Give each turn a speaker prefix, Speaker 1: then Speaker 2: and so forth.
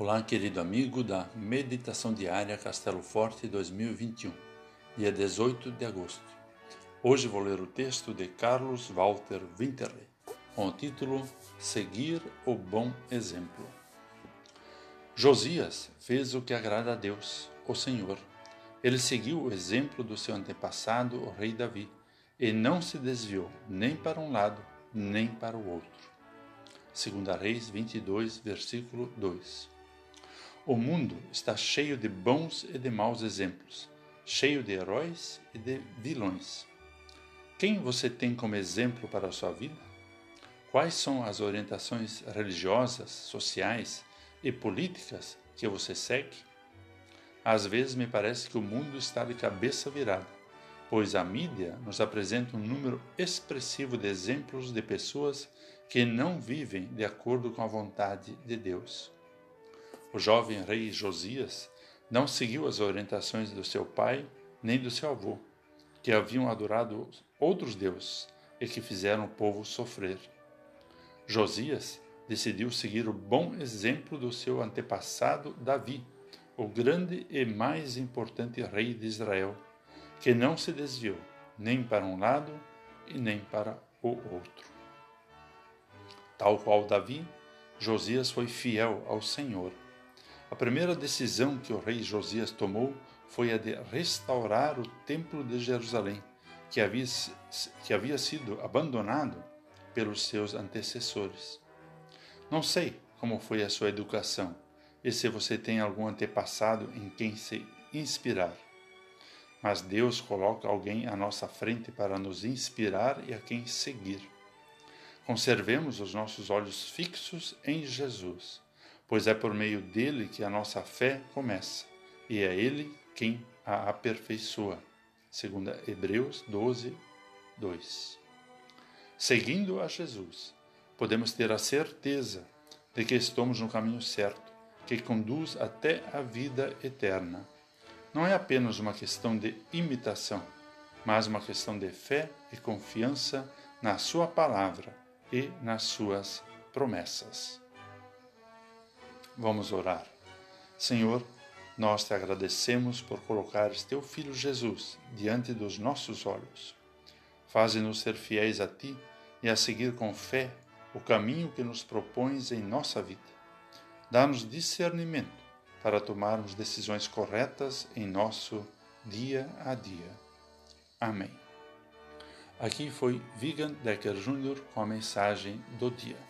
Speaker 1: Olá, querido amigo da Meditação Diária Castelo Forte 2021, dia 18 de agosto. Hoje vou ler o texto de Carlos Walter Winterley, com o título Seguir o Bom Exemplo. Josias fez o que agrada a Deus, o Senhor. Ele seguiu o exemplo do seu antepassado, o rei Davi, e não se desviou nem para um lado, nem para o outro. 2 Reis 22, versículo 2. O mundo está cheio de bons e de maus exemplos, cheio de heróis e de vilões. Quem você tem como exemplo para a sua vida? Quais são as orientações religiosas, sociais e políticas que você segue? Às vezes me parece que o mundo está de cabeça virada, pois a mídia nos apresenta um número expressivo de exemplos de pessoas que não vivem de acordo com a vontade de Deus. O jovem rei Josias não seguiu as orientações do seu pai nem do seu avô, que haviam adorado outros deuses e que fizeram o povo sofrer. Josias decidiu seguir o bom exemplo do seu antepassado Davi, o grande e mais importante rei de Israel, que não se desviou nem para um lado e nem para o outro. Tal qual Davi, Josias foi fiel ao Senhor a primeira decisão que o rei Josias tomou foi a de restaurar o Templo de Jerusalém, que havia, que havia sido abandonado pelos seus antecessores. Não sei como foi a sua educação e se você tem algum antepassado em quem se inspirar. Mas Deus coloca alguém à nossa frente para nos inspirar e a quem seguir. Conservemos os nossos olhos fixos em Jesus pois é por meio dele que a nossa fé começa, e é ele quem a aperfeiçoa. Segundo Hebreus 12, 2. Seguindo a Jesus, podemos ter a certeza de que estamos no caminho certo, que conduz até a vida eterna. Não é apenas uma questão de imitação, mas uma questão de fé e confiança na Sua palavra e nas Suas promessas. Vamos orar. Senhor, nós te agradecemos por colocares teu Filho Jesus diante dos nossos olhos. Faze-nos ser fiéis a ti e a seguir com fé o caminho que nos propões em nossa vida. Dá-nos discernimento para tomarmos decisões corretas em nosso dia a dia. Amém. Aqui foi Vigan Decker Jr. com a mensagem do dia.